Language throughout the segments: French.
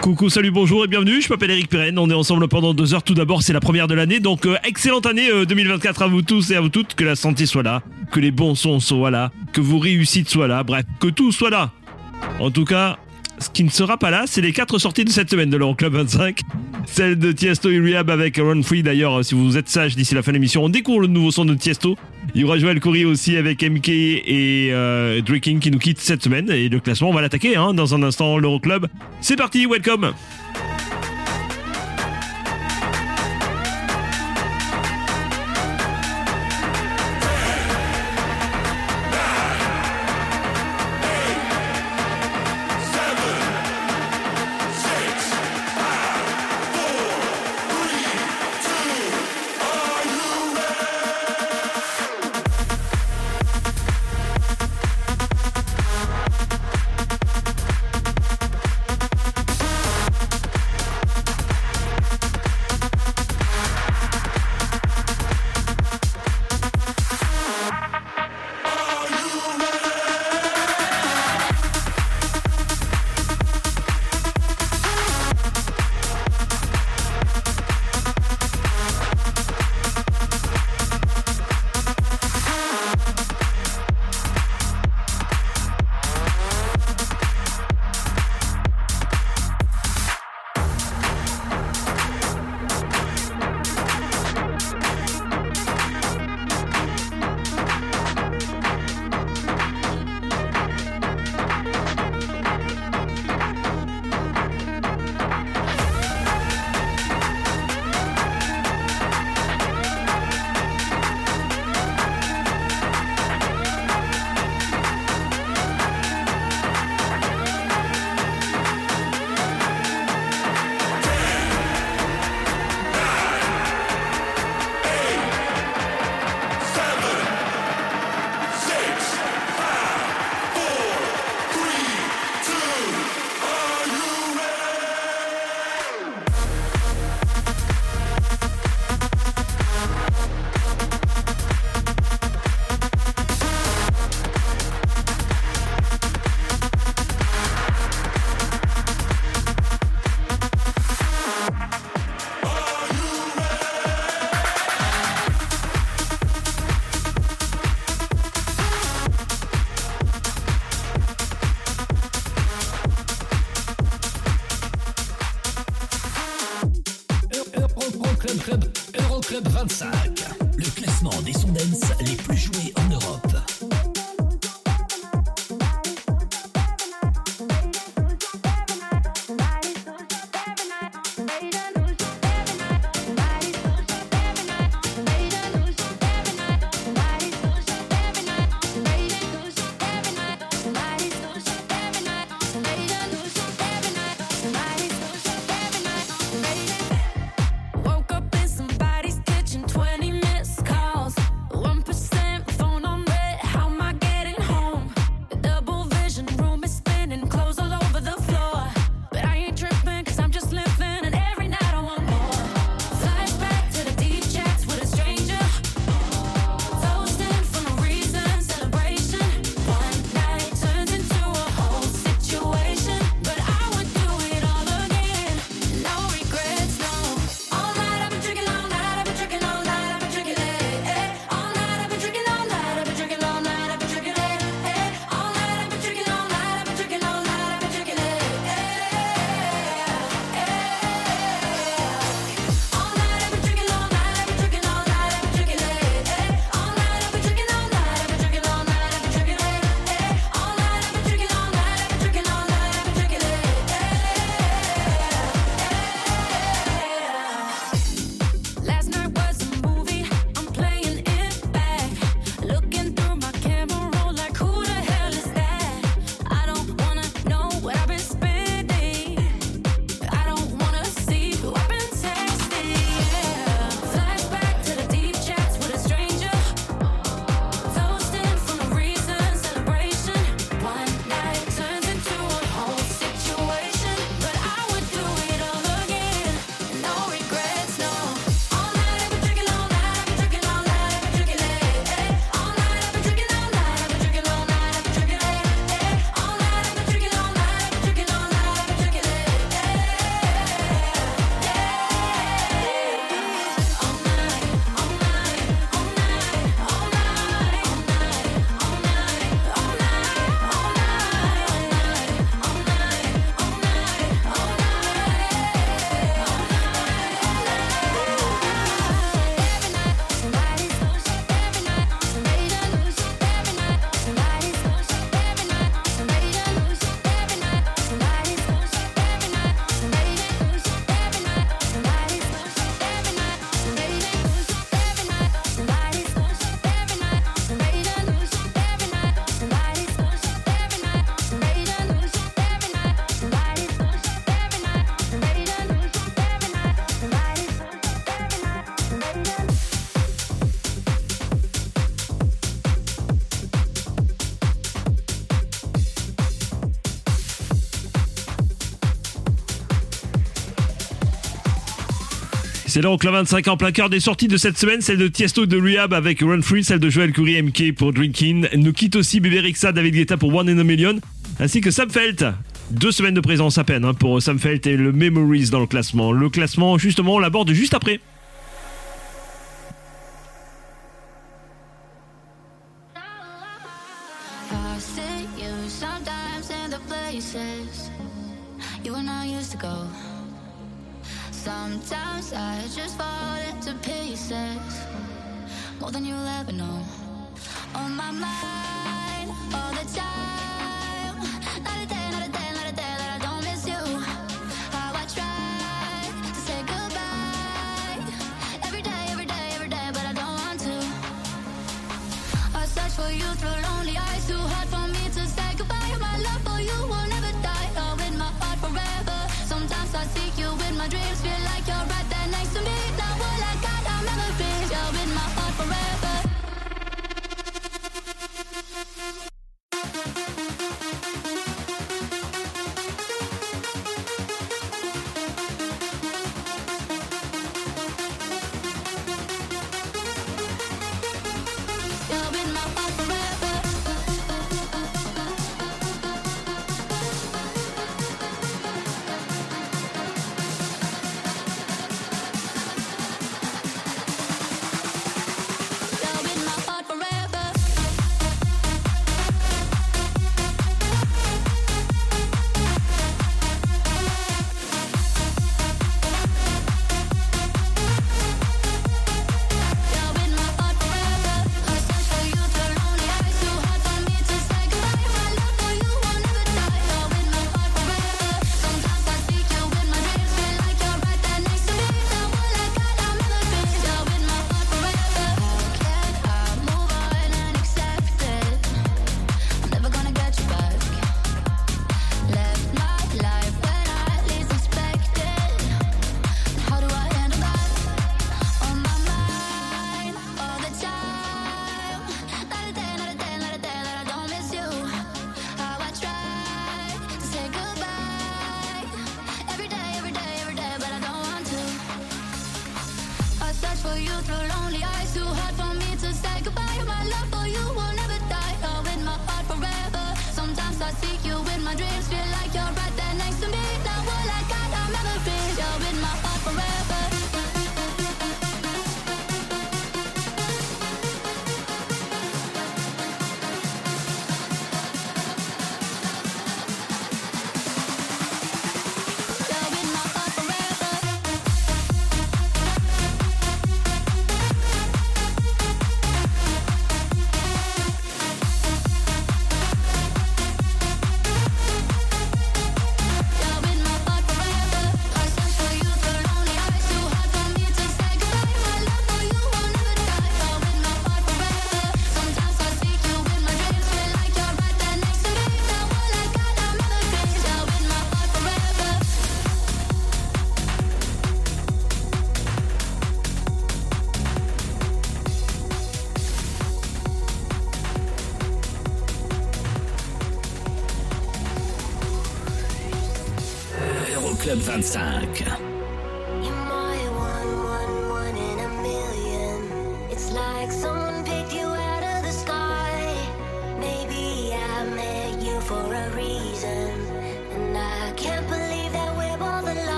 Coucou, salut, bonjour et bienvenue, je m'appelle Eric Pirenne, on est ensemble pendant deux heures, tout d'abord c'est la première de l'année, donc euh, excellente année euh, 2024 à vous tous et à vous toutes, que la santé soit là, que les bons sons soient là, que vos réussites soient là, bref, que tout soit là. En tout cas, ce qui ne sera pas là, c'est les quatre sorties de cette semaine de l'Euroclub 25. Celle de Tiesto et Rehab avec Run Free d'ailleurs, si vous êtes sage d'ici la fin de l'émission, on découvre le nouveau son de Tiesto. Il y aura Joël Coury aussi avec MK et euh, Drinking qui nous quittent cette semaine. Et le classement, on va l'attaquer hein, dans un instant, l'Euroclub. C'est parti, welcome C'est donc le 25 en plein cœur des sorties de cette semaine, celle de Tiesto de Rehab avec Run Free, celle de Joel Curry MK pour Drinking, nous quitte aussi Bébé David Guetta pour One in a Million, ainsi que Sam Felt. Deux semaines de présence à peine hein, pour Sam Felt et le Memories dans le classement. Le classement, justement, on l'aborde juste après. I just falling to pieces more than you'll ever know. On my mind all the time.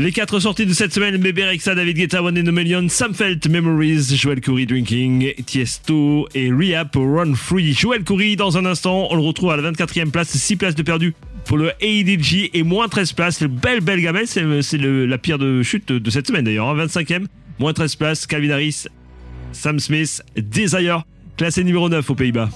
Les quatre sorties de cette semaine, Bébé Rexa, David Guetta, One in a Million, Sam Memories, Joel Curry Drinking, Tiesto et pour Run Free. Joel Curry, dans un instant, on le retrouve à la 24e place, 6 places de perdu pour le AEDG et moins 13 places. Le belle, belle gamelle, c'est la pire de chute de cette semaine d'ailleurs. hein. 25e, moins 13 places, Calvin Harris, Sam Smith, Desire, classé numéro 9 aux Pays-Bas.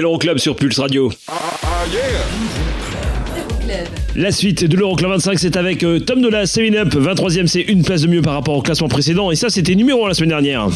L'Euroclub sur Pulse Radio. La suite de l'Euroclub 25, c'est avec euh, Tom Nola, 7 Up. 23ème, c'est une place de mieux par rapport au classement précédent. Et ça, c'était numéro 1 la semaine dernière.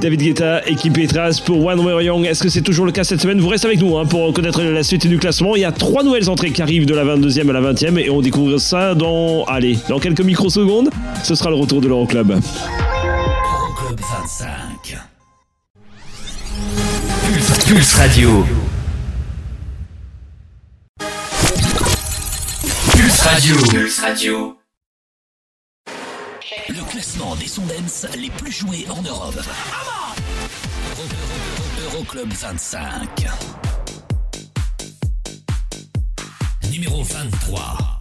David Guetta, équipe Petras pour One We're Young. Est-ce que c'est toujours le cas cette semaine? Vous restez avec nous hein, pour connaître la suite du classement. Il y a trois nouvelles entrées qui arrivent de la 22e à la 20e et on découvre ça dans, allez, dans quelques microsecondes. Ce sera le retour de l'Euroclub. Euroclub 25. Pulse, Pulse Radio. Pulse Radio. Pulse Radio. Des Sondens les plus joués en Europe. Euro- Euro- Euroclub 25. Numéro 23.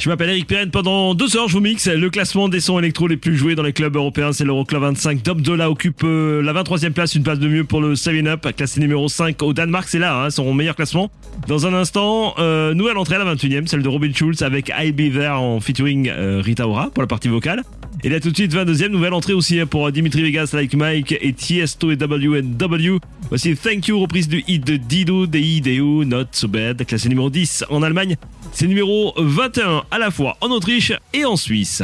Je m'appelle Eric Pirenne. Pendant deux heures, je vous mixe le classement des sons électro les plus joués dans les clubs européens. C'est l'Euroclub 25. Dom Dola occupe euh, la 23e place, une place de mieux pour le 7-Up, classé numéro 5 au Danemark. C'est là, hein, son meilleur classement. Dans un instant, euh, nouvelle entrée à la 21e, celle de Robin Schulz avec I'll Be There en featuring euh, Rita Ora pour la partie vocale. Et là tout de suite, 22e, nouvelle entrée aussi hein, pour Dimitri Vegas, Like Mike et Tiesto et WNW. Voici Thank You, reprise du hit de Dido, D.I.D.U. Not So Bad, classé numéro 10 en Allemagne. C'est numéro 21 à la fois en Autriche et en Suisse.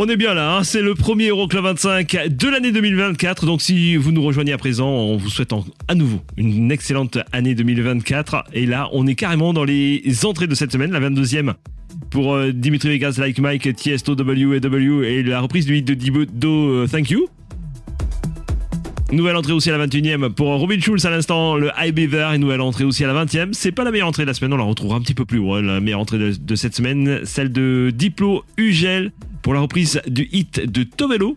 On est bien là, hein, c'est le premier Euroclub 25 de l'année 2024. Donc si vous nous rejoignez à présent, on vous souhaite à nouveau une excellente année 2024. Et là, on est carrément dans les entrées de cette semaine, la 22e pour euh, Dimitri Vegas, Like Mike, Tiesto, W et la reprise du hit de Dibo Do, euh, Thank You. Nouvelle entrée aussi à la 21e pour Robin Schulz à l'instant, le High Beaver, et nouvelle entrée aussi à la 20e. C'est pas la meilleure entrée de la semaine, on la retrouvera un petit peu plus haut. hein, La meilleure entrée de cette semaine, celle de Diplo Ugel pour la reprise du hit de Tovello.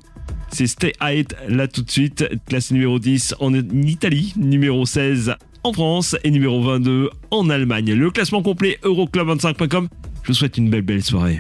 C'est Stay High là tout de suite, classe numéro 10 en Italie, numéro 16 en France et numéro 22 en Allemagne. Le classement complet euroclub25.com. Je vous souhaite une belle belle soirée.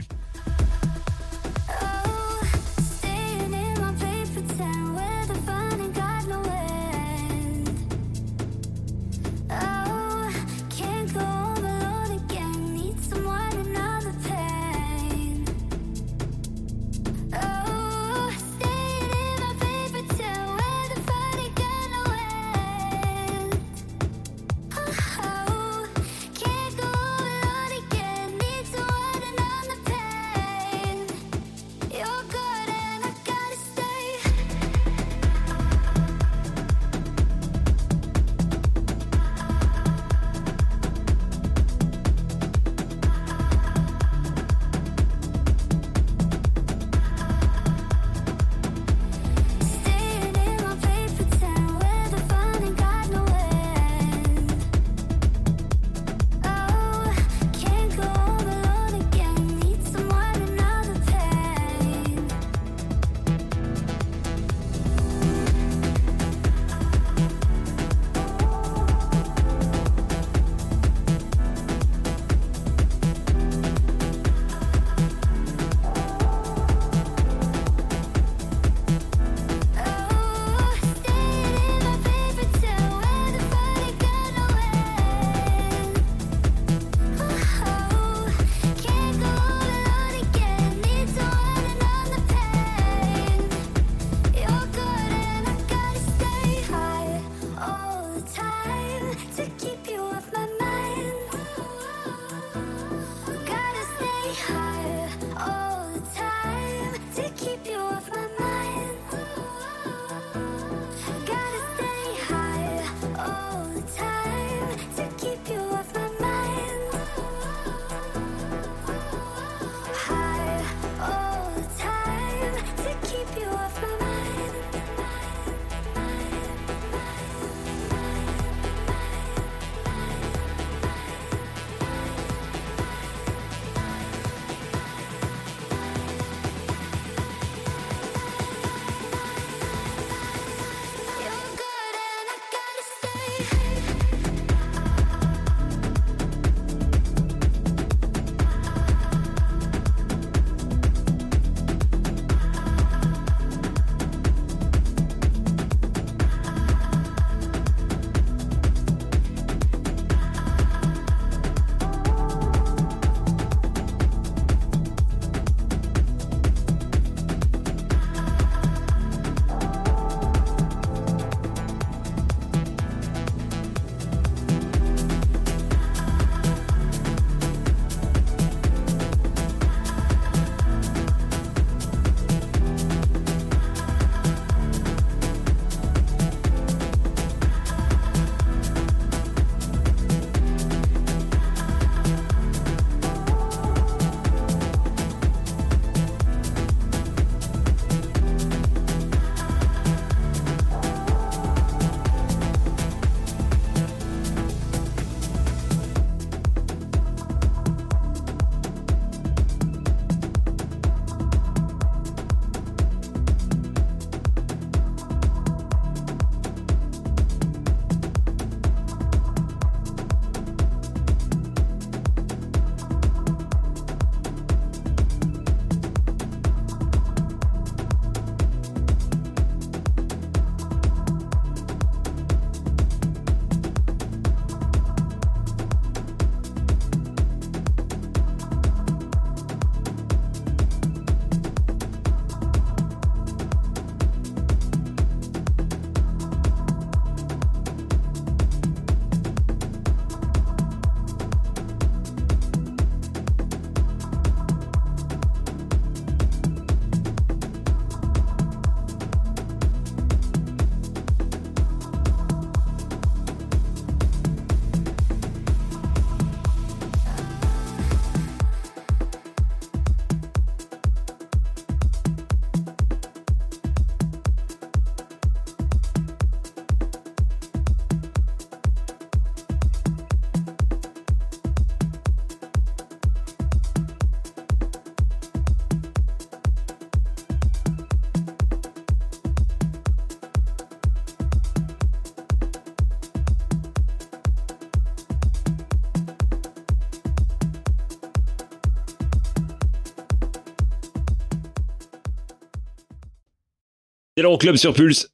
L'Euroclub sur Pulse.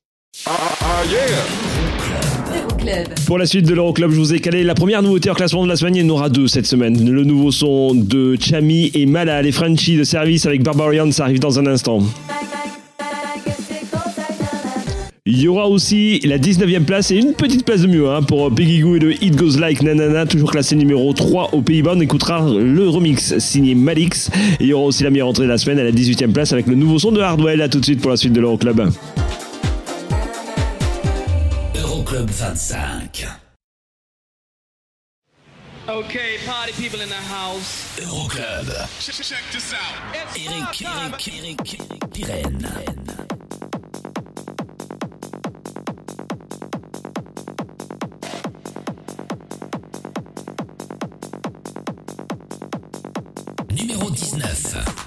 Euroclub. Pour la suite de l'Euroclub, je vous ai calé la première nouveauté en classement de la semaine. Il y en aura deux cette semaine. Le nouveau son de Chami et Mala, les Frenchies de service avec Barbarian, ça arrive dans un instant. Il y aura aussi la 19e place et une petite place de mieux hein, pour Peggy Goo et le It Goes Like Nanana, toujours classé numéro 3 aux Pays-Bas. On écoutera le remix signé Malix. Et il y aura aussi la meilleure entrée de la semaine à la 18e place avec le nouveau son de Hardwell. A tout de suite pour la suite de l'Euroclub. Euroclub 25. Okay, party people in the house. Euroclub. Eric, Eric, Eric, Eric, Pirenne. Seite.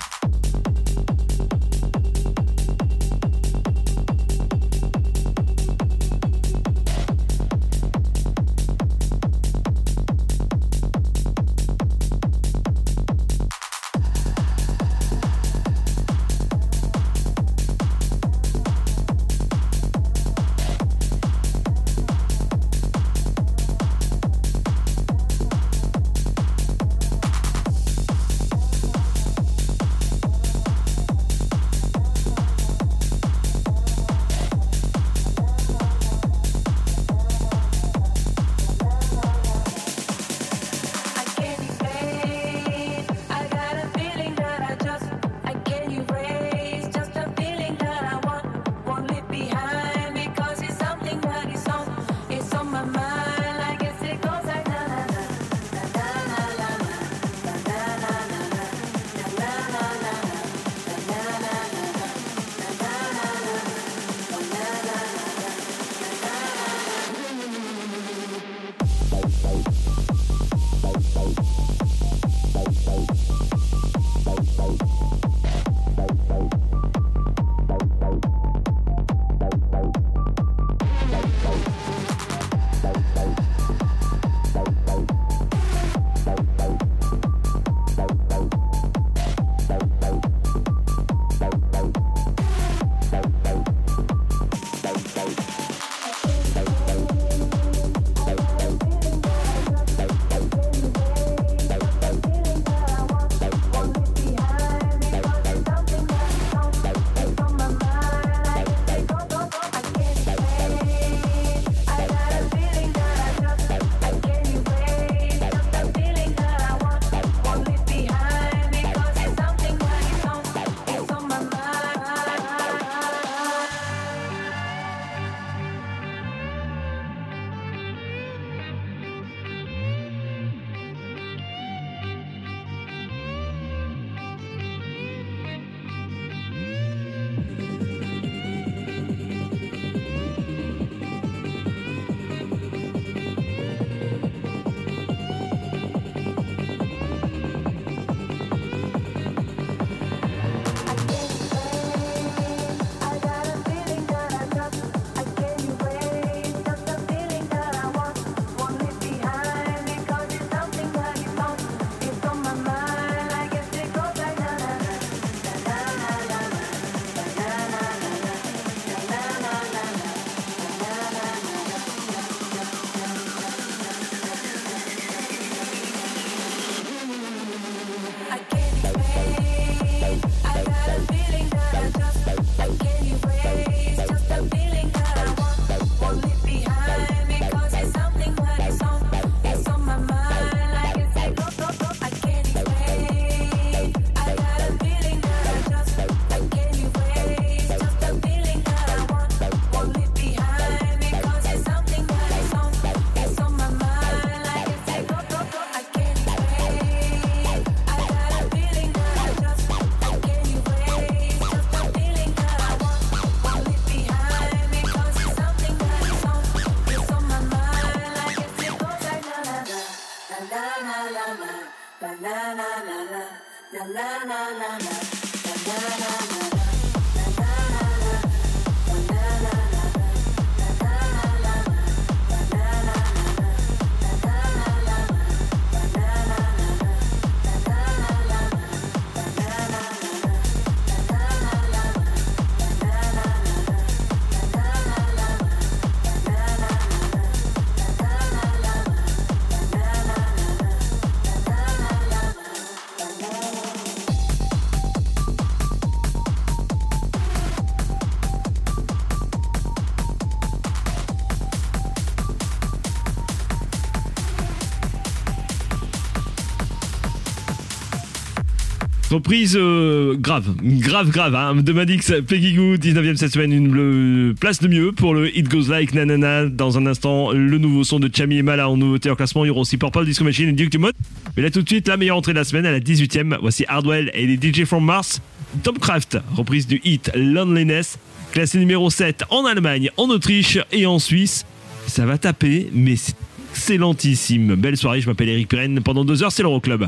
Reprise euh, grave, grave, grave, hein, de Madix, Peggy Goo, 19ème cette semaine, une euh, place de mieux pour le It Goes Like Nanana. Dans un instant, le nouveau son de Chami et Mala en nouveauté en classement. Il y aura aussi Purple Disco Machine et Duke Dumont. Mais là tout de suite, la meilleure entrée de la semaine à la 18ème. Voici Hardwell et les DJ from Mars. Tom Craft, reprise du hit Loneliness, classé numéro 7 en Allemagne, en Autriche et en Suisse. Ça va taper, mais c'est excellentissime. Belle soirée, je m'appelle Eric Pirenne. Pendant deux heures, c'est l'Euroclub.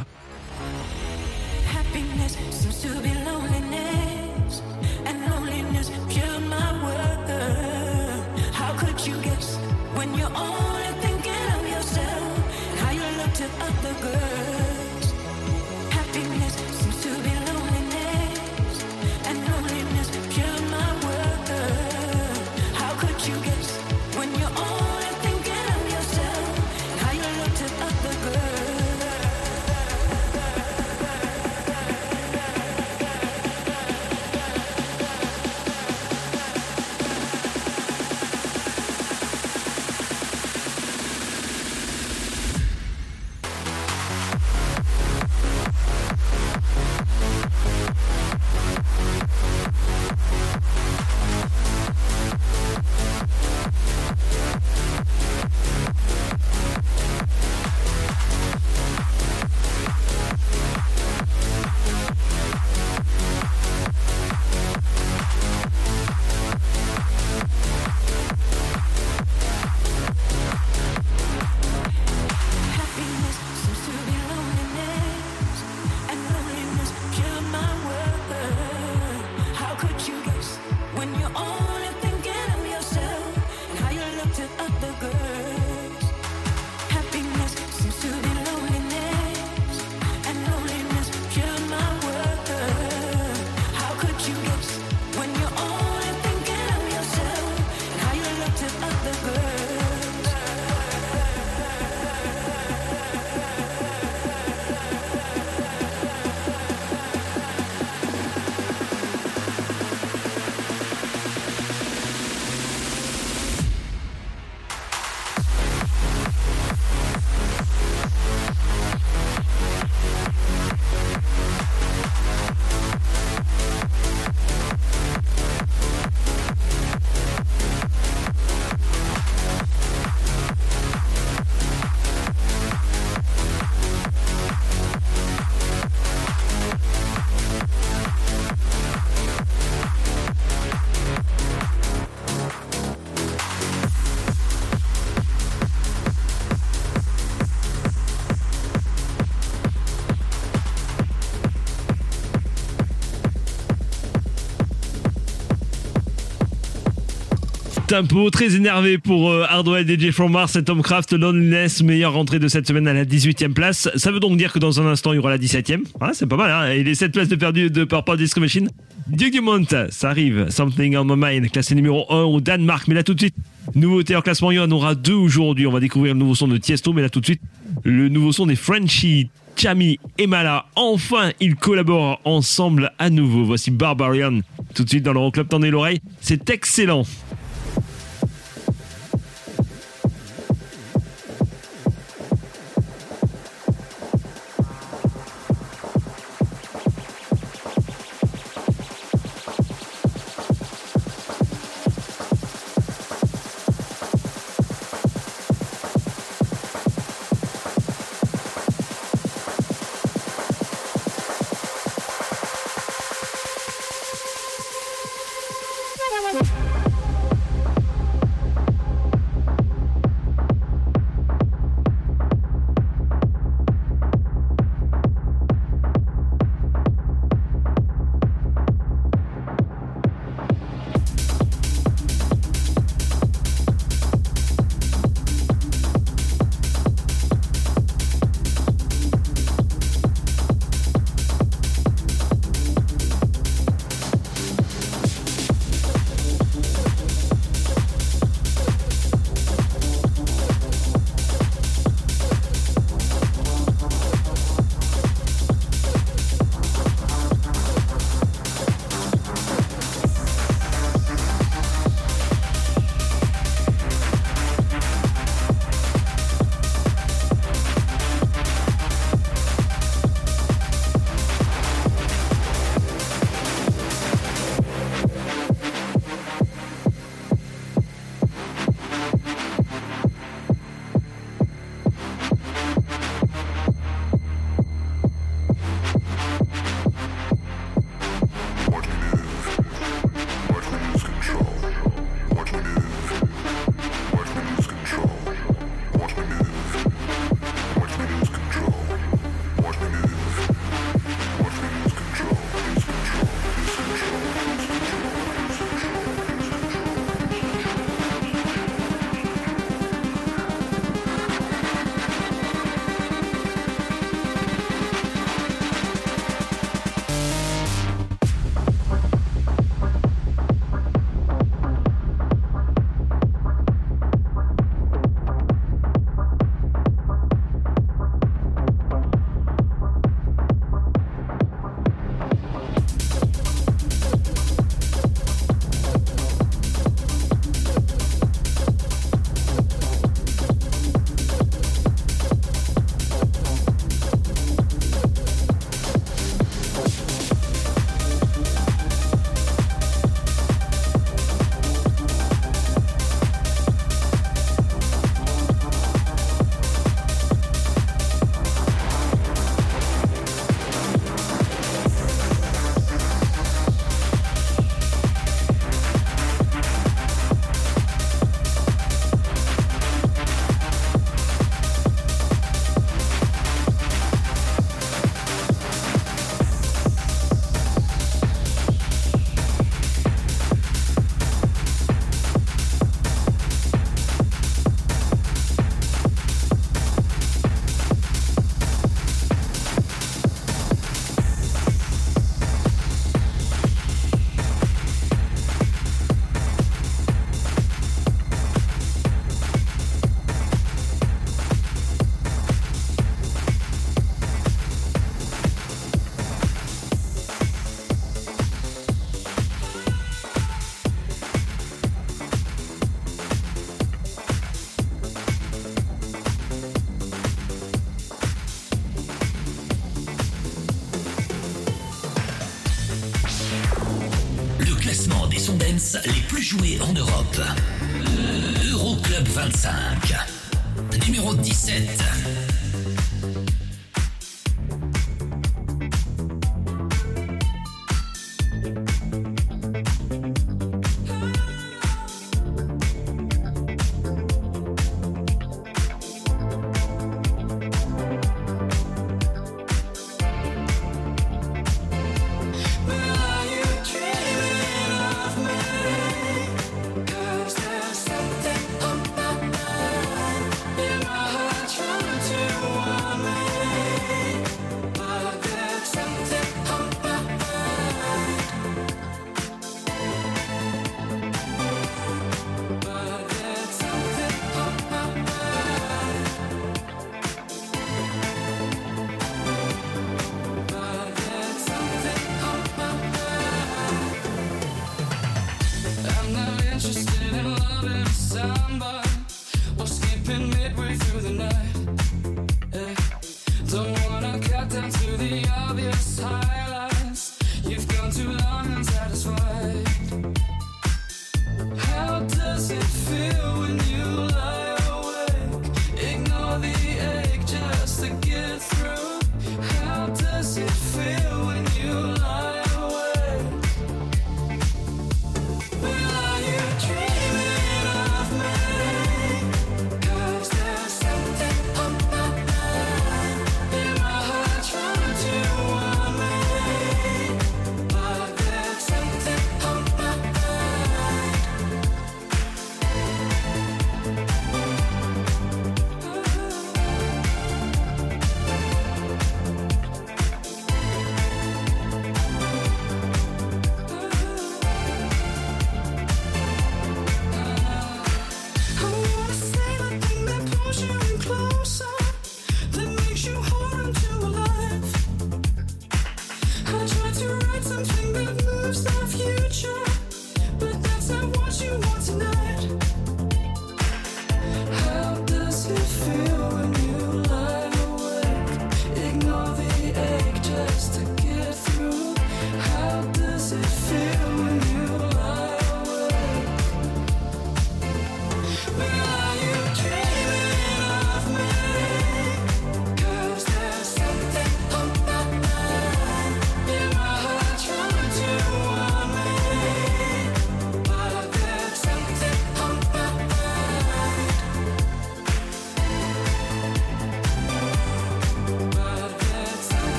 Tempo très énervé pour euh, Hardwell, DJ From Mars et Tom Craft, Loneliness, meilleure rentrée de cette semaine à la 18e place. Ça veut donc dire que dans un instant, il y aura la 17e. Ouais, c'est pas mal, hein Et les 7 places de perdu de Purple Disco Machine. Duke Dumont, ça arrive. Something on my mind, classé numéro 1 au Danemark. Mais là tout de suite, nouveauté en classement, il y en aura deux aujourd'hui. On va découvrir le nouveau son de Tiesto, mais là tout de suite, le nouveau son des Frenchies. Chami et Mala, enfin ils collaborent ensemble à nouveau. Voici Barbarian. Tout de suite dans l'Euroclub, tendez l'oreille. C'est excellent. Plus joués en Europe. Euroclub 25. Numéro 17.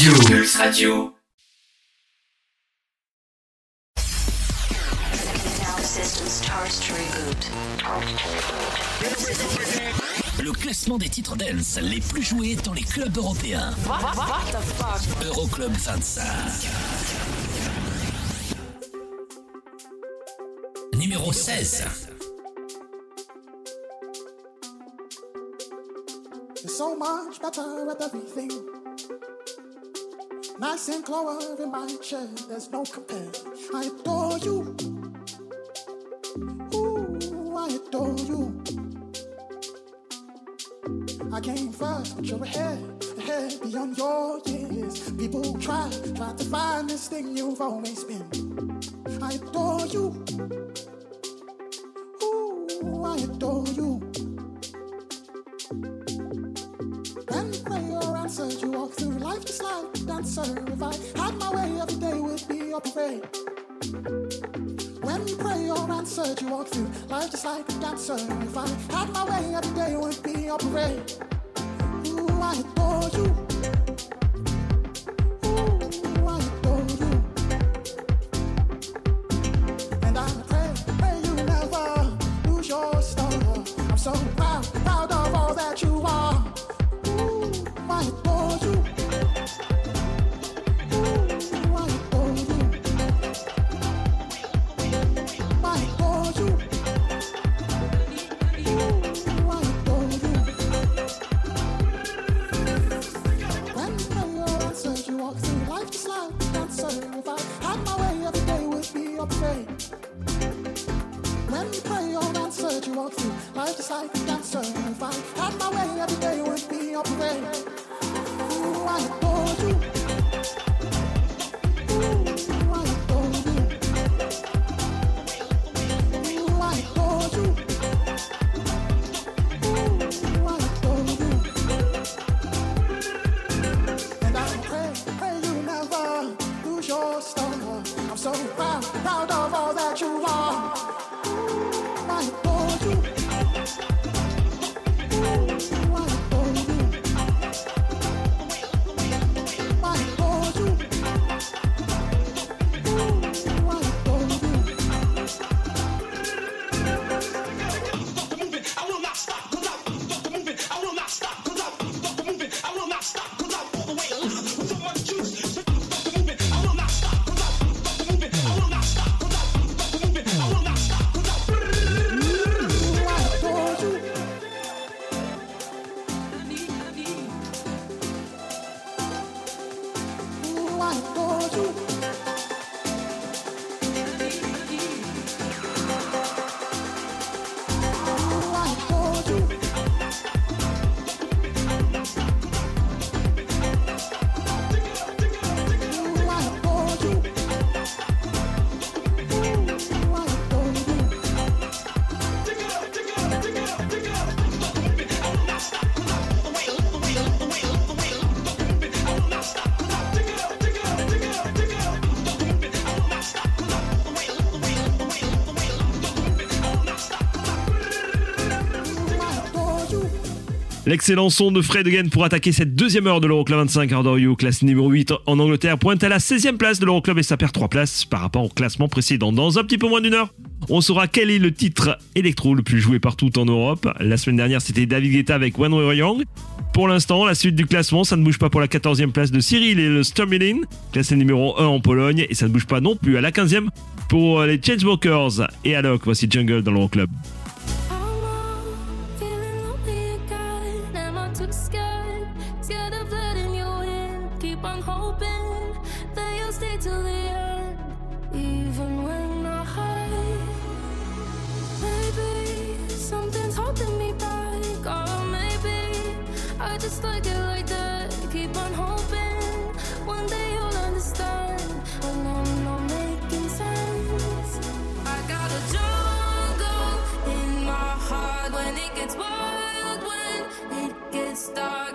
Radio. Pulse Radio. Le classement des titres dance les plus joués dans les clubs européens. Euroclub 25. Numéro 16. You're so much better at everything. Nice and in my chair, there's no compare. I adore you. Ooh, I adore you. I came first, but you're ahead, ahead beyond your years. People try, try to find this thing you've always been. I adore you. Ooh, I adore a dancer. If I had my way, every day would be a parade. When prayer answered, you walk through life just like a dancer. If I had my way, every day would be a parade. Ooh, I adore you. You. Pray, pray you so proud, proud of all that you are. Walk through life just like a dancer. If I had my way, every day L'excellent son de Fred Again pour attaquer cette deuxième heure de l'Euroclub 25 Adore You, classe numéro 8 en Angleterre, pointe à la 16e place de l'Euroclub et ça perd 3 places par rapport au classement précédent. Dans un petit peu moins d'une heure, on saura quel est le titre électro le plus joué partout en Europe. La semaine dernière, c'était David Guetta avec We Were Young. Pour l'instant, la suite du classement, ça ne bouge pas pour la 14e place de Cyril et le Sturmilin, classé numéro 1 en Pologne, et ça ne bouge pas non plus à la 15e pour les Chainsmokers et Alok. Voici Jungle dans l'Euroclub. Feeling it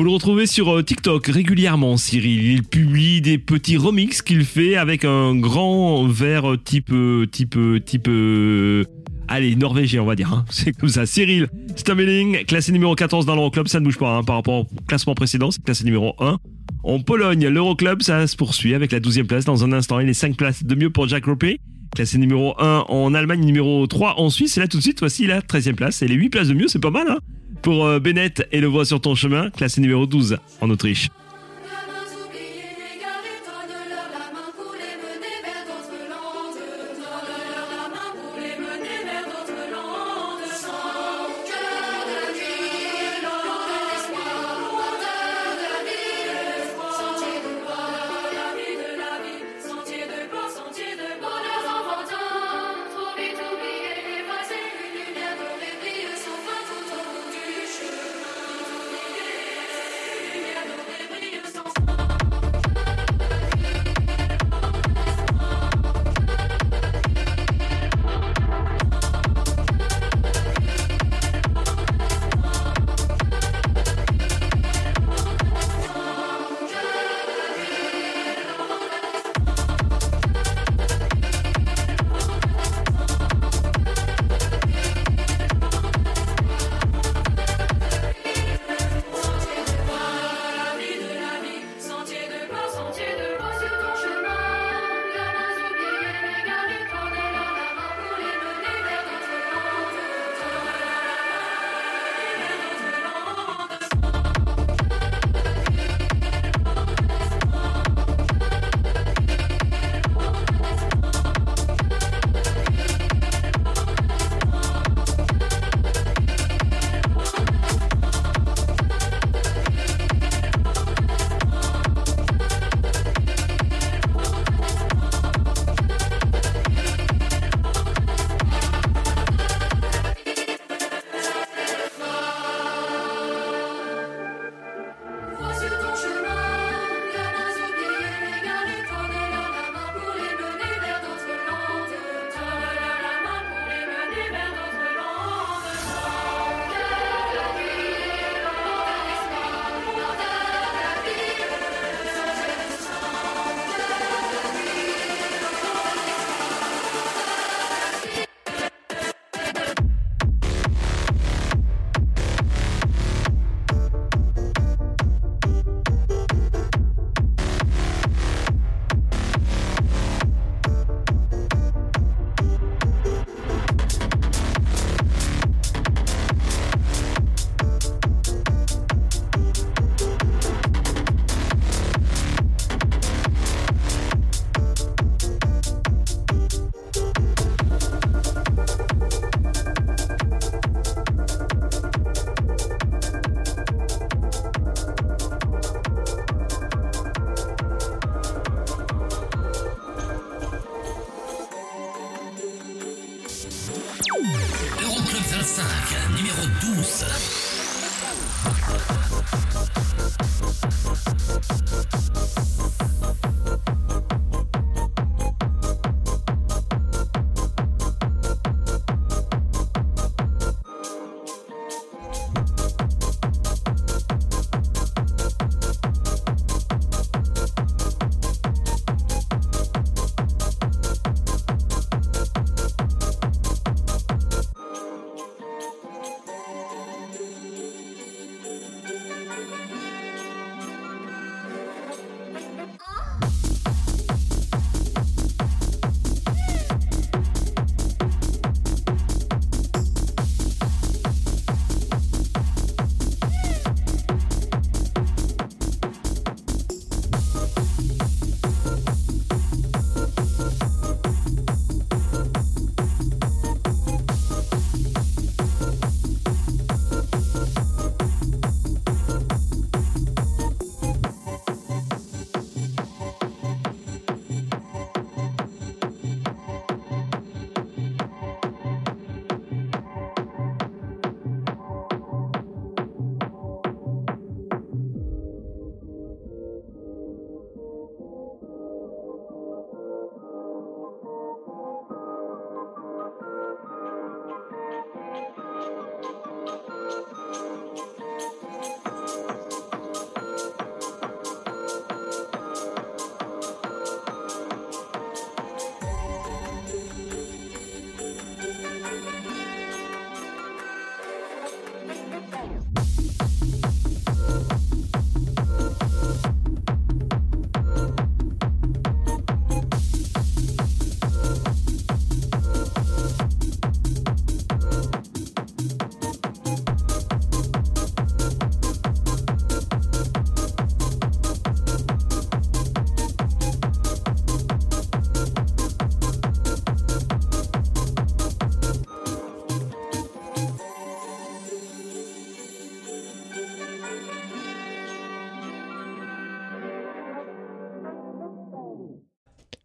Vous le retrouvez sur euh, TikTok régulièrement, Cyril. Il publie des petits remixes qu'il fait avec un grand verre type, euh, type, euh, type, allez, norvégien, on va dire. hein. C'est comme ça. Cyril Stameling, classé numéro 14 dans l'Euroclub, ça ne bouge pas hein, par rapport au classement précédent, c'est classé numéro 1. En Pologne, l'Euroclub, ça se poursuit avec la 12e place dans un instant. Il est 5 places de mieux pour Jack Ropé. Classé numéro 1 en Allemagne, numéro 3 en Suisse. Et là, tout de suite, voici la 13e place. Et les 8 places de mieux, c'est pas mal, hein Pour euh, Bennett et Le Voix sur ton chemin, classé numéro 12 en Autriche.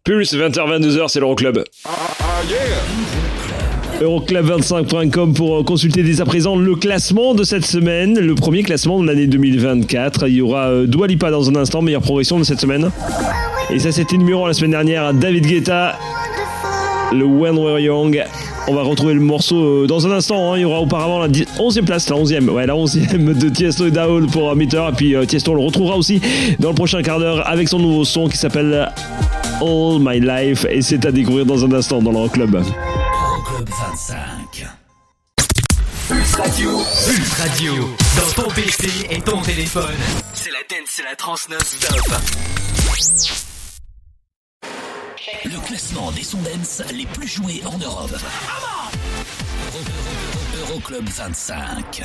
Pulse, 20h-22h, c'est l'Euroclub. Euroclub25.com pour euh, consulter dès à présent le classement de cette semaine, le premier classement de l'année 2024. Il y aura euh, Dua Lipa dans un instant, meilleure progression de cette semaine. Et ça, c'était numéro la semaine dernière, David Guetta, le When We're Young. On va retrouver le morceau euh, dans un instant. hein. Il y aura auparavant la 10 11e place, la 11e, ouais, la 11e de Tiesto et Daoul pour euh, Meter. Et puis Tiesto, on le retrouvera aussi dans le prochain quart d'heure avec son nouveau son qui s'appelle All My Life. Et c'est à découvrir dans un instant dans l'Euroclub. Euroclub 25. Pulse Radio. Pulse Radio. Dans ton PC et ton téléphone. C'est la dance, c'est la trans non-stop. Le classement des sons dance les plus joués en Europe. Euro- Euro- Euroclub 25.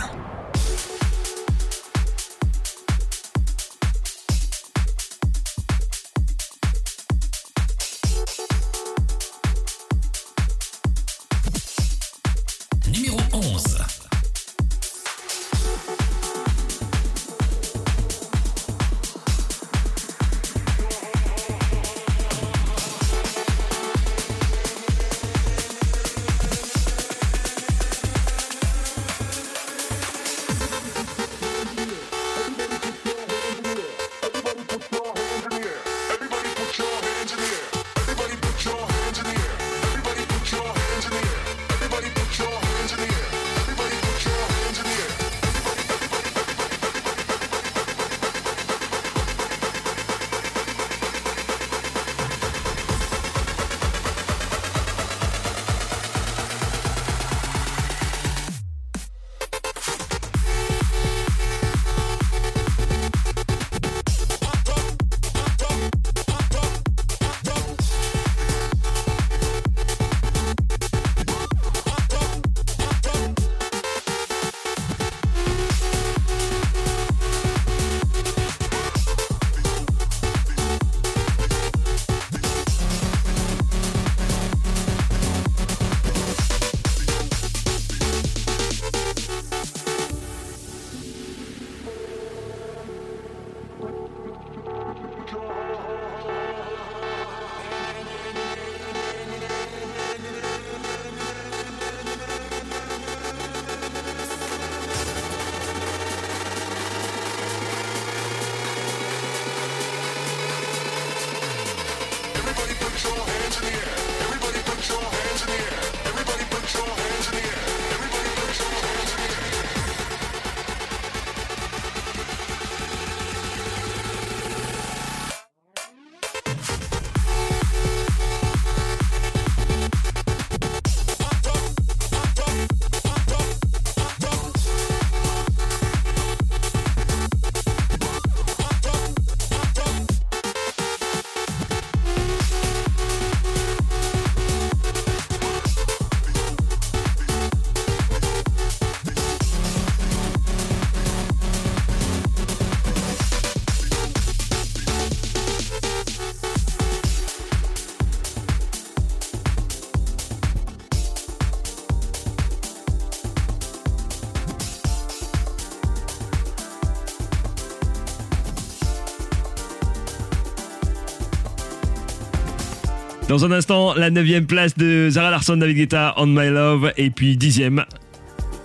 Dans un instant, la 9 place de Zara Larson, David Guetta, On My Love. Et puis 10ème,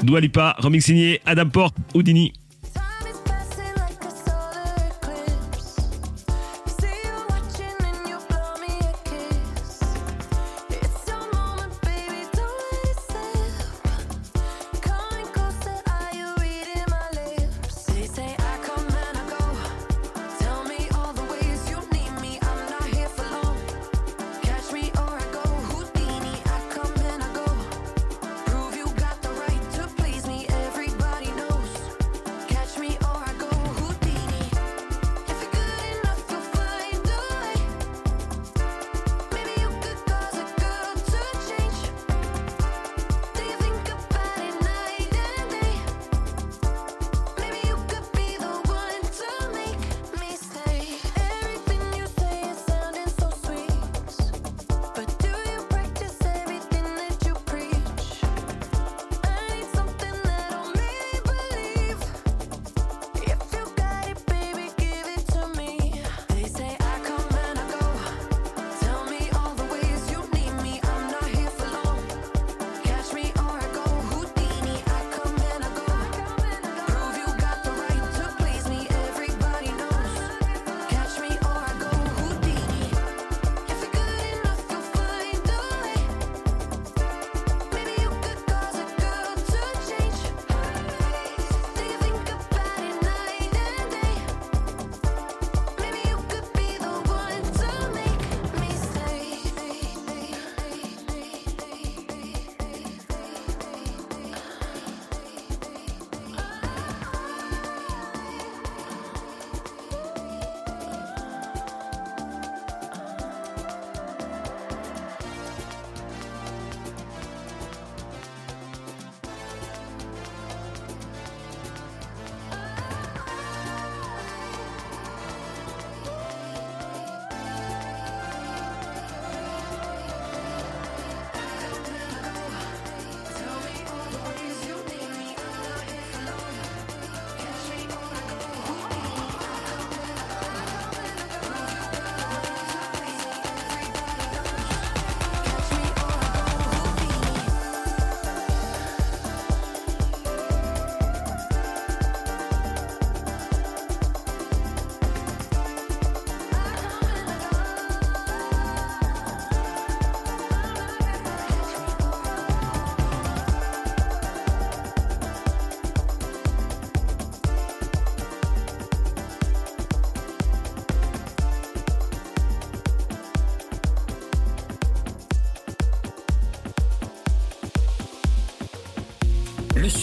Dua Lipa, remix signé Adam Porte, Houdini.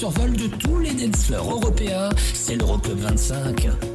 survol de tous les dancers européens, c'est le l'Euroclub 25.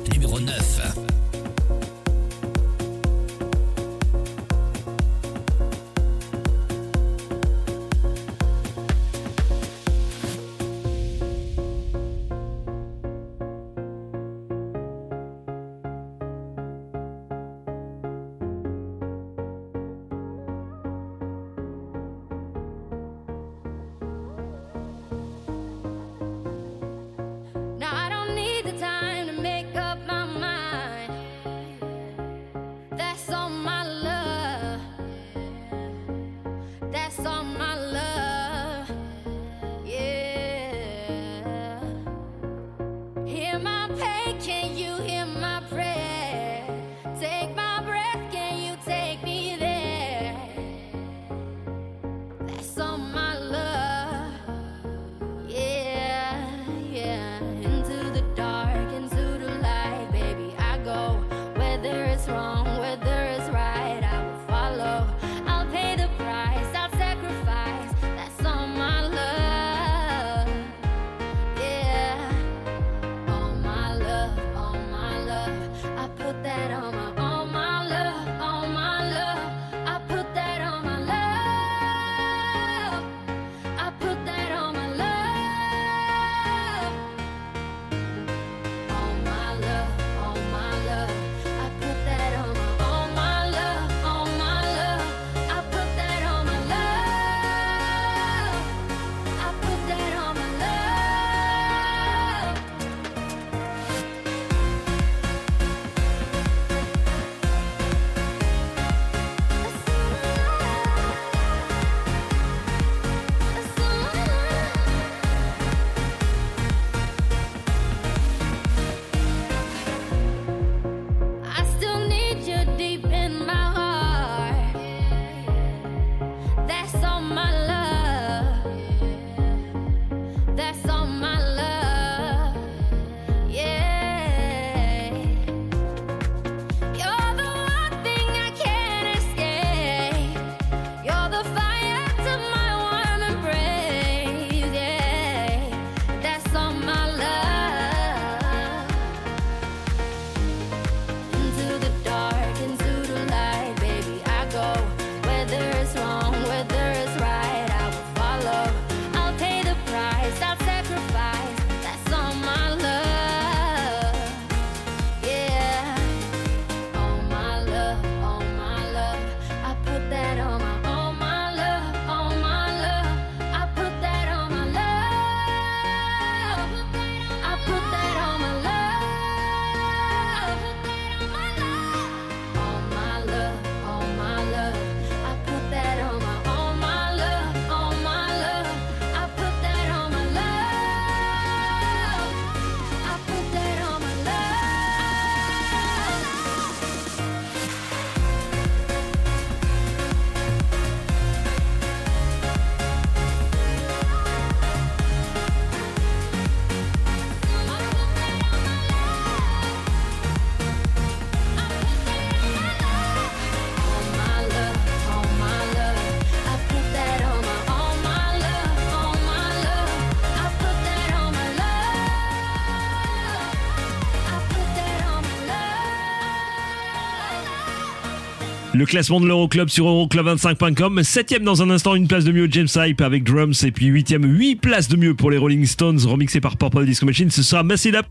Le classement de l'Euroclub sur euroclub25.com. Septième dans un instant, une place de mieux James Hype avec Drums. Et puis huitième, huit places de mieux pour les Rolling Stones, remixé par Purple Disco Machine. Ce sera Massive Up.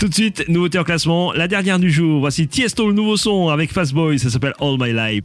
Tout de suite, nouveauté en classement, la dernière du jour. Voici Tiesto, le nouveau son avec Fast Boy. Ça s'appelle All My Life.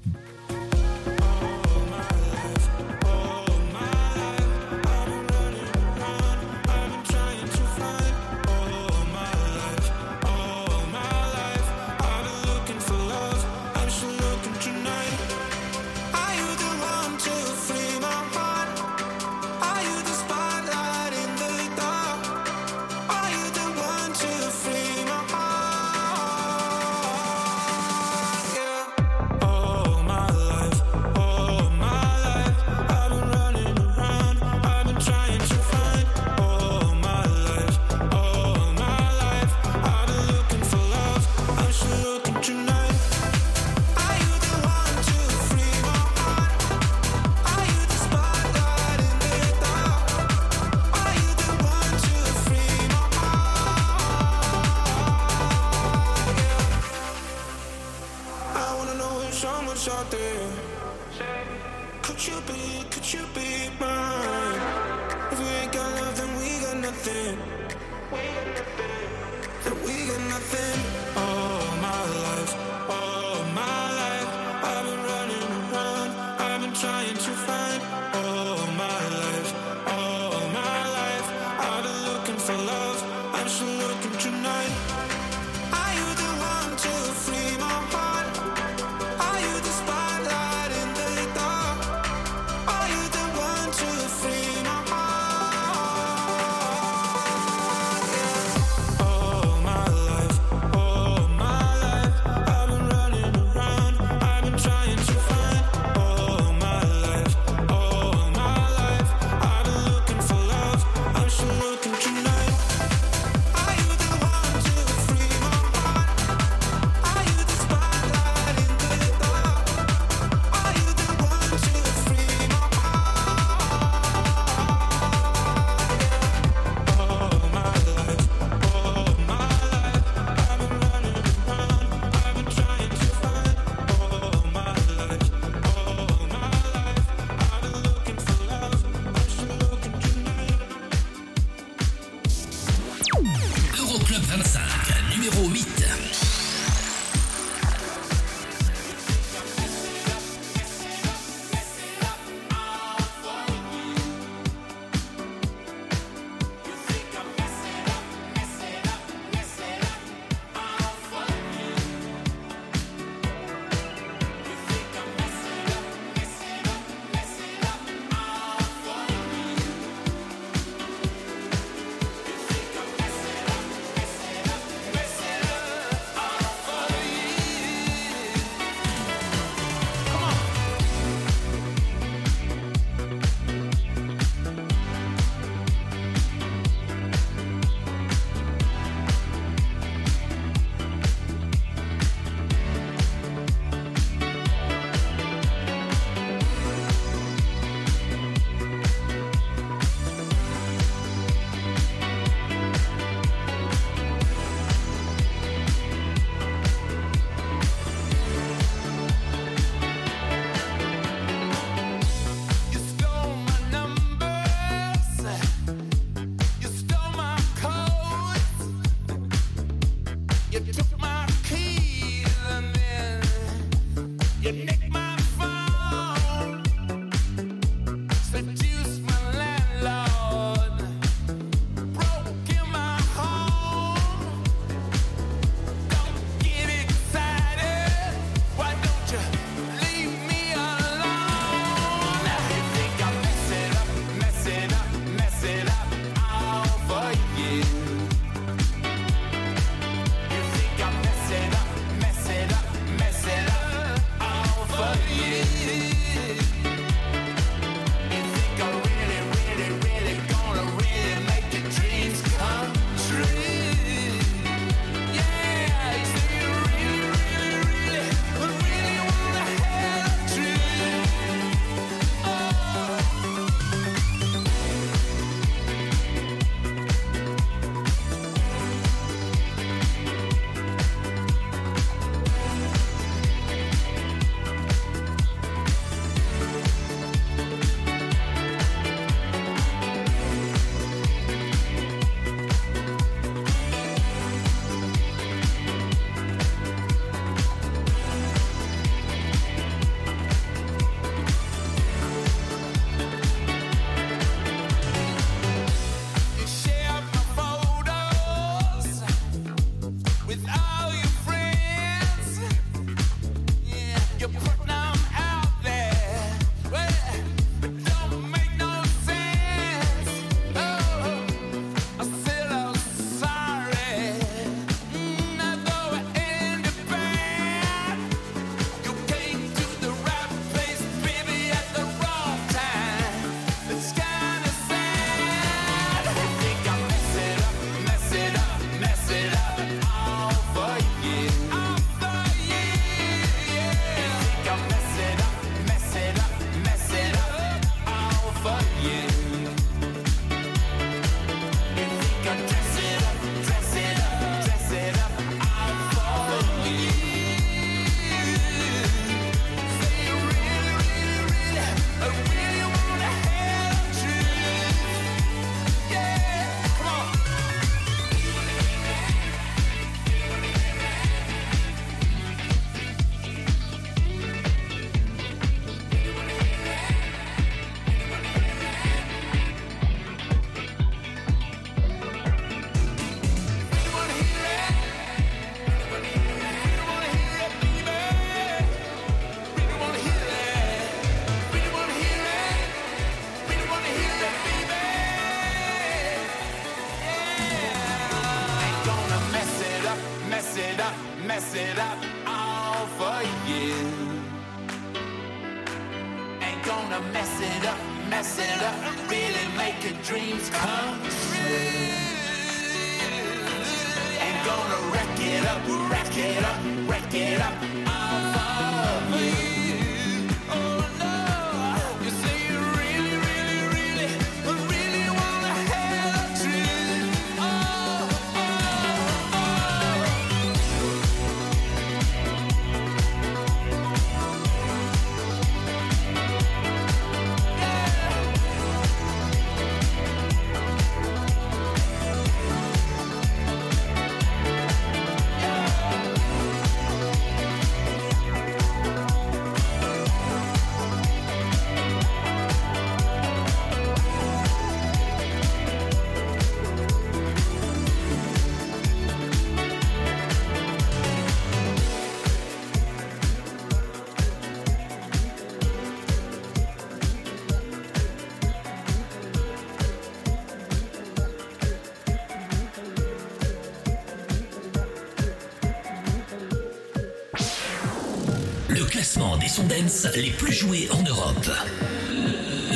Classement des Sondens les plus joués en Europe.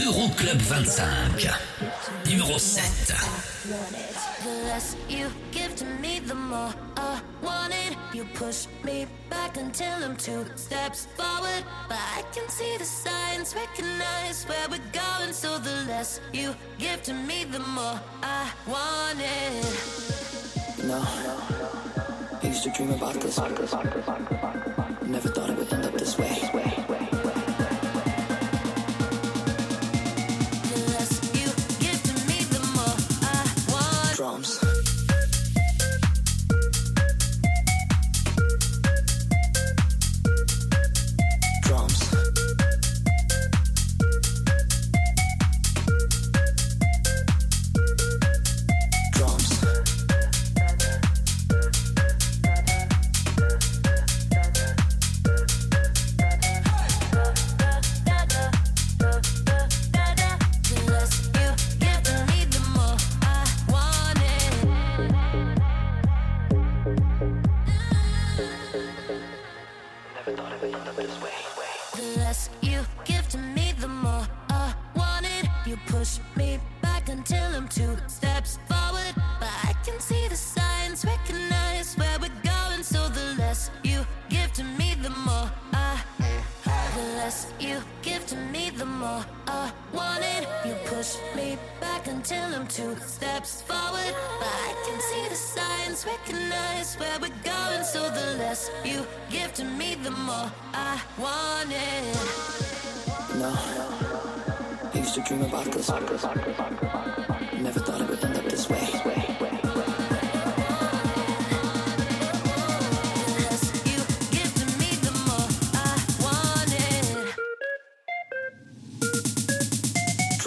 Euroclub 25. Numéro 7. The less you give to me, the more I want it. You push me back until I'm two steps forward. But I can see the signs, recognize where we're going. So the less you give to me, the more I want it. No. I used to dream about this. Never thought it would end up this way.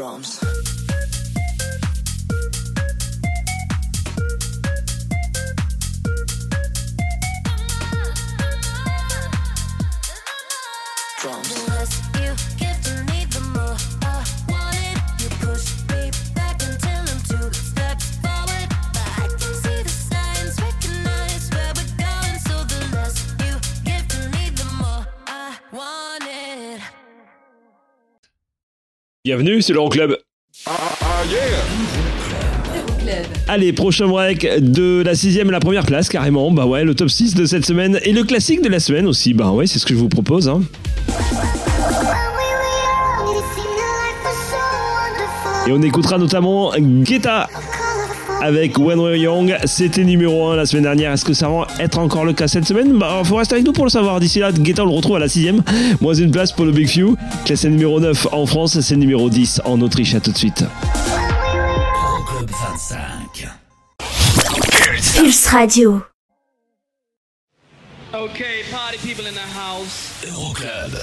Drums. Bienvenue, c'est l'Euroclub. Allez, prochain break de la sixième à la première place, carrément. Bah ouais, le top 6 de cette semaine et le classique de la semaine aussi. Bah ouais, c'est ce que je vous propose. Hein. Et on écoutera notamment Guetta avec When We're Young. C'était numéro 1 la semaine dernière. Est-ce que ça va être encore le cas cette semaine? Bah, faut rester avec nous pour le savoir. D'ici là, Guetta, on le retrouve à la sixième. Moins une place pour le Big Few. Classé numéro 9 en France, c'est numéro 10 en Autriche. À tout de suite. Euroclub 25. Pulse Radio. Okay, party people in the house. Euroclub.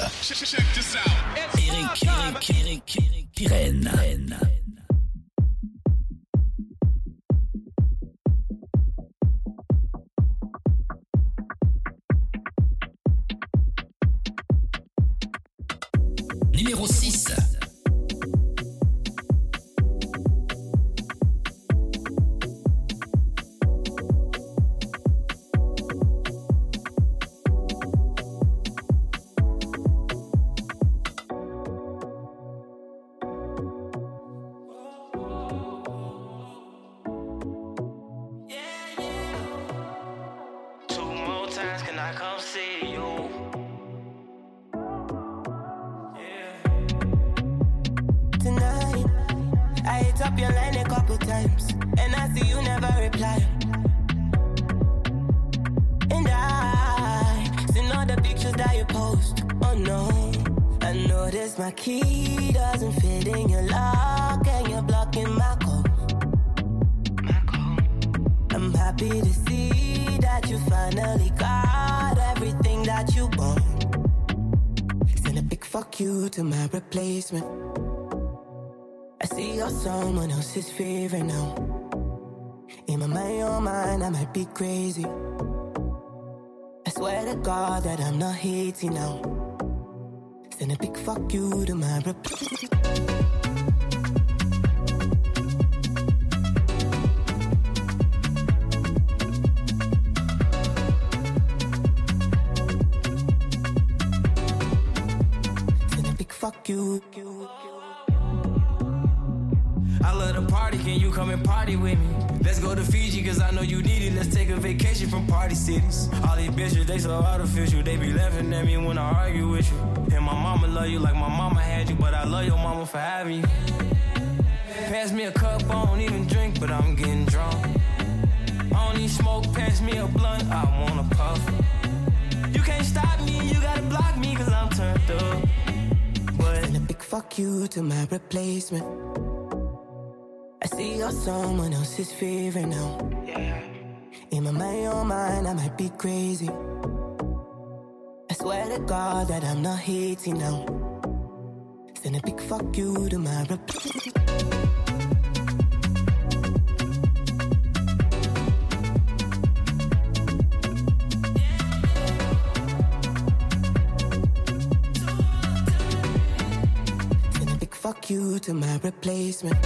Eric, Eric, Eric, Eric, Pirenne. Numéro 6. Else's now. In my mind, your mind, I might be crazy. I swear to God that I'm not hating now. Send a big fuck you to my big fuck you. Come and party with me? Let's go to Fiji, cause I know you need it. Let's take a vacation from party cities. All these bitches, they so artificial. They be laughing at me when I argue with you. And my mama love you like my mama had you, but I love your mama for having you. Pass me a cup, I don't even drink, but I'm getting drunk. I don't need smoke, pass me a blunt, I wanna puff. You can't stop me, you gotta block me, cause I'm turned up. Send a big fuck you to my replacement. I see you're someone else's favorite now. In my mind, your mind, I might be crazy. I swear to God that I'm not hating now. Send a big fuck you to my replacement. To my replacement.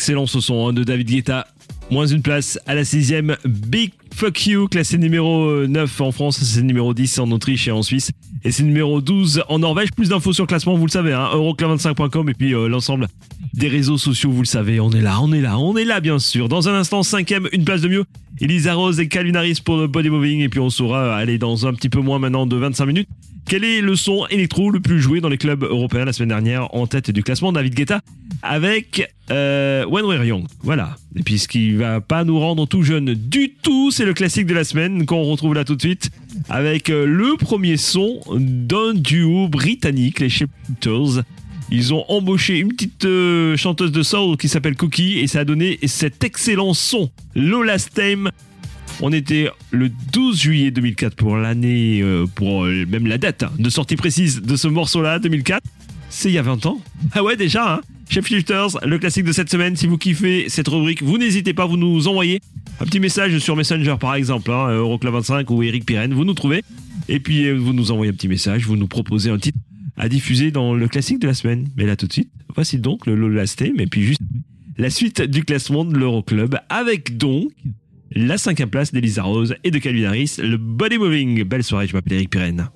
Excellent ce son hein, de David Guetta. Moins une place à la sixième. Big Fuck You, classé numéro 9 en France, c'est numéro 10 en Autriche et en Suisse. Et c'est numéro 12 en Norvège. Plus d'infos sur le classement, vous le savez, hein, euroclub25.com et puis euh, l'ensemble des réseaux sociaux, vous le savez. On est là, on est là, on est là bien sûr. Dans un instant, cinquième, une place de mieux. Elisa Rose et Calvin Harris pour le Body Moving. Et puis on saura, aller dans un petit peu moins maintenant de 25 minutes, quel est le son électro le plus joué dans les clubs européens la semaine dernière en tête du classement? David Guetta avec euh, When We're Young. Voilà. Et puis ce qui va pas nous rendre tout jeune du tout, c'est le classique de la semaine qu'on retrouve là tout de suite avec euh, le premier son d'un duo britannique, les Shepherds. Ils ont embauché une petite euh, chanteuse de soul qui s'appelle Cookie et ça a donné cet excellent son. Lola Time. On était le 12 juillet 2004 pour l'année, euh, pour euh, même la date hein, de sortie précise de ce morceau-là, 2004. C'est il y a 20 ans. Ah ouais, déjà, hein. Shapeshifters, le classique de cette semaine. Si vous kiffez cette rubrique, vous n'hésitez pas, vous nous envoyez un petit message sur Messenger par exemple, hein, Euroclub25 ou Eric Pirenne, vous nous trouvez. Et puis euh, vous nous envoyez un petit message, vous nous proposez un titre à diffuser dans le classique de la semaine. Mais là tout de suite, voici donc le Lola Theme et puis juste la suite du classement de l'Euroclub avec donc la cinquième place d'Elisa Rose et de Calvin Harris, le Body Moving. Belle soirée, je m'appelle Eric Pirenne.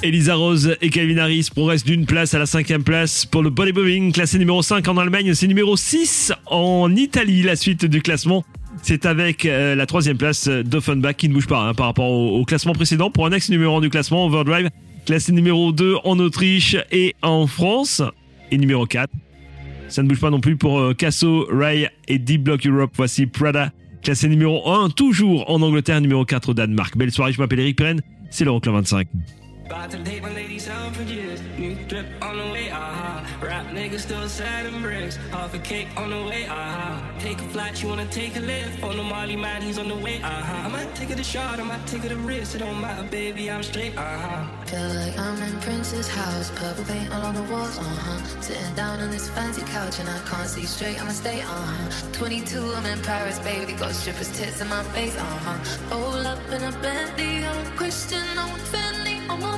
Elisa Rose et Calvin Harris progressent d'une place à la cinquième place pour le bodybuilding, classé numéro 5 en Allemagne, c'est numéro 6 en Italie, la suite du classement. C'est avec euh, la troisième place d'Offenbach qui ne bouge pas hein, par rapport au, classement précédent. Pour un ex-numéro 1 du classement, Overdrive, classé numéro 2 en Autriche et en France. Et numéro 4, ça ne bouge pas non plus pour euh, Casso, Ray et Deep Block Europe. Voici Prada, classé numéro 1, toujours en Angleterre, numéro 4 au Danemark. Belle soirée, je m'appelle Eric Perren, c'est l'Euroclub 25. About to date my lady out for years. New drip on the way, aha. Rap niggas still sad and bricks. Half a cake on the way, aha. Take a flight, you wanna take a lift. On the Molly man, he's on the way, aha. Uh-huh. I might take it a shot, I might take it a risk. It don't matter, baby, I'm straight, aha. Feel like I'm in Prince's house, purple paint all on the walls, uh huh. Sitting down on this fancy couch and I can't see straight, I'ma stay, uh huh. 22, I'm in Paris, baby, got strippers' tits in my face, uh huh. Roll up in a Bentley, I'm a Christian, I'm a Bentley, I'm a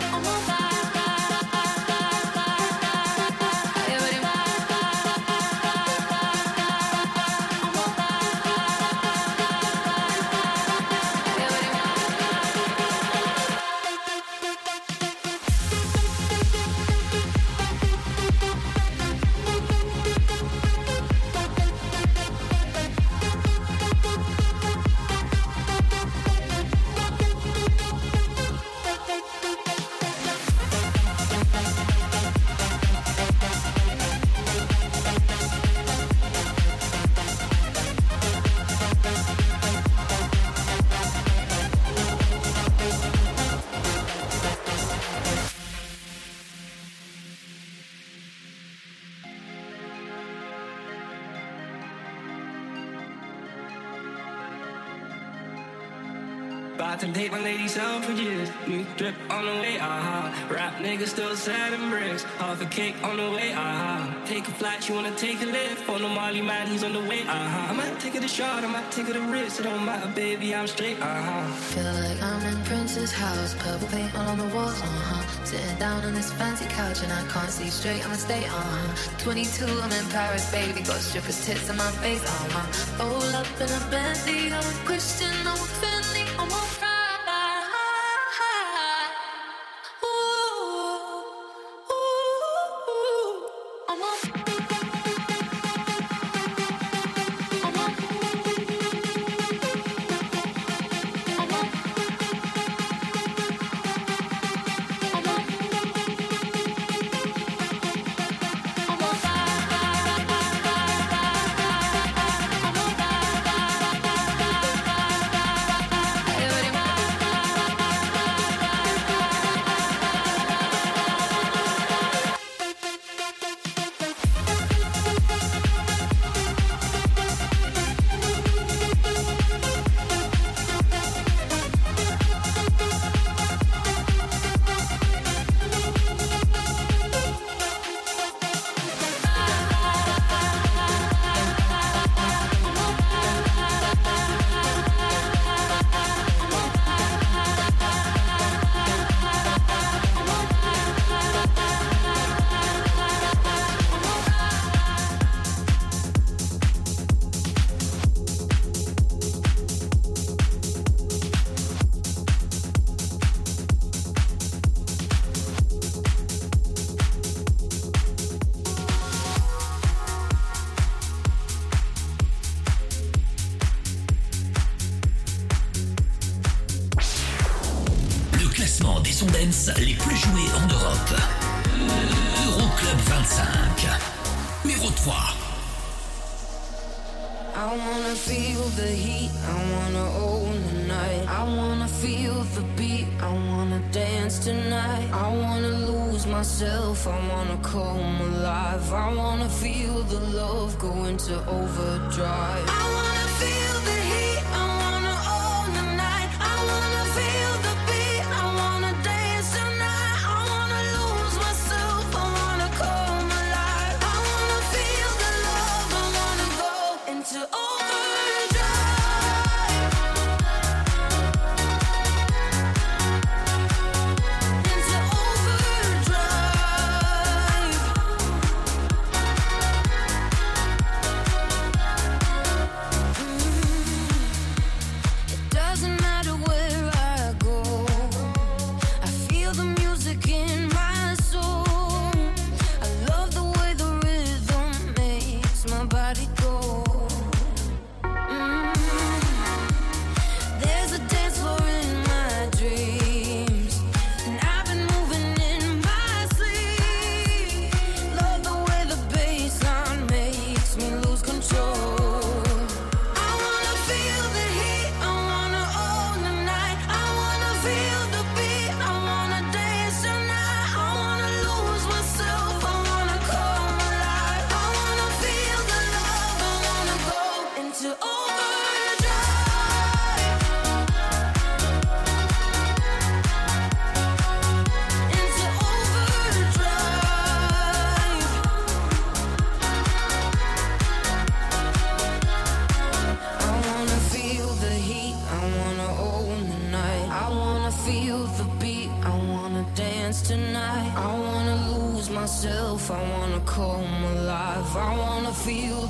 Niggas still selling bricks. Half a cake on the way, uh-huh. Take a flight, you wanna take a lift. On the Molly man, he's on the way, uh-huh. I might take it a shot, I might take it a risk. It don't matter, baby, I'm straight, uh-huh. Feel like I'm in Prince's house. Purple paint all on the walls, uh-huh. Sitting down on this fancy couch and I can't see straight, I'ma stay, uh-huh. 22, I'm in Paris, baby. Got strippers' tits in my face, uh-huh. Roll up in a bendy, I'm a Christian, I'm a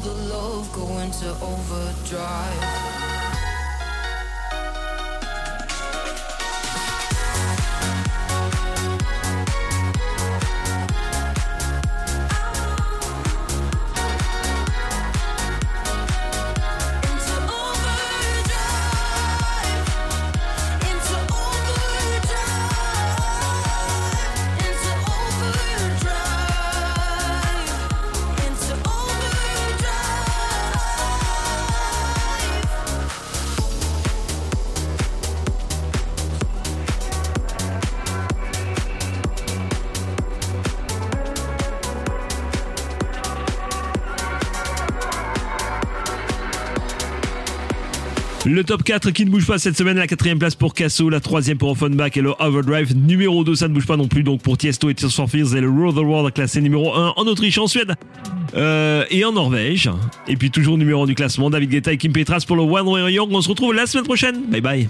the love going to overdrive. Le top 4 qui ne bouge pas cette semaine, la quatrième place pour Casso, la troisième pour Offenbach et le Overdrive. Numéro 2, ça ne bouge pas non plus donc pour Tiesto et Tears for Fears et le Roll the World classé numéro 1 en Autriche, en Suède euh, et en Norvège. Et puis toujours numéro 1 du classement, David Guetta et Kim Petras pour le One Way Young. On se retrouve la semaine prochaine. Bye bye.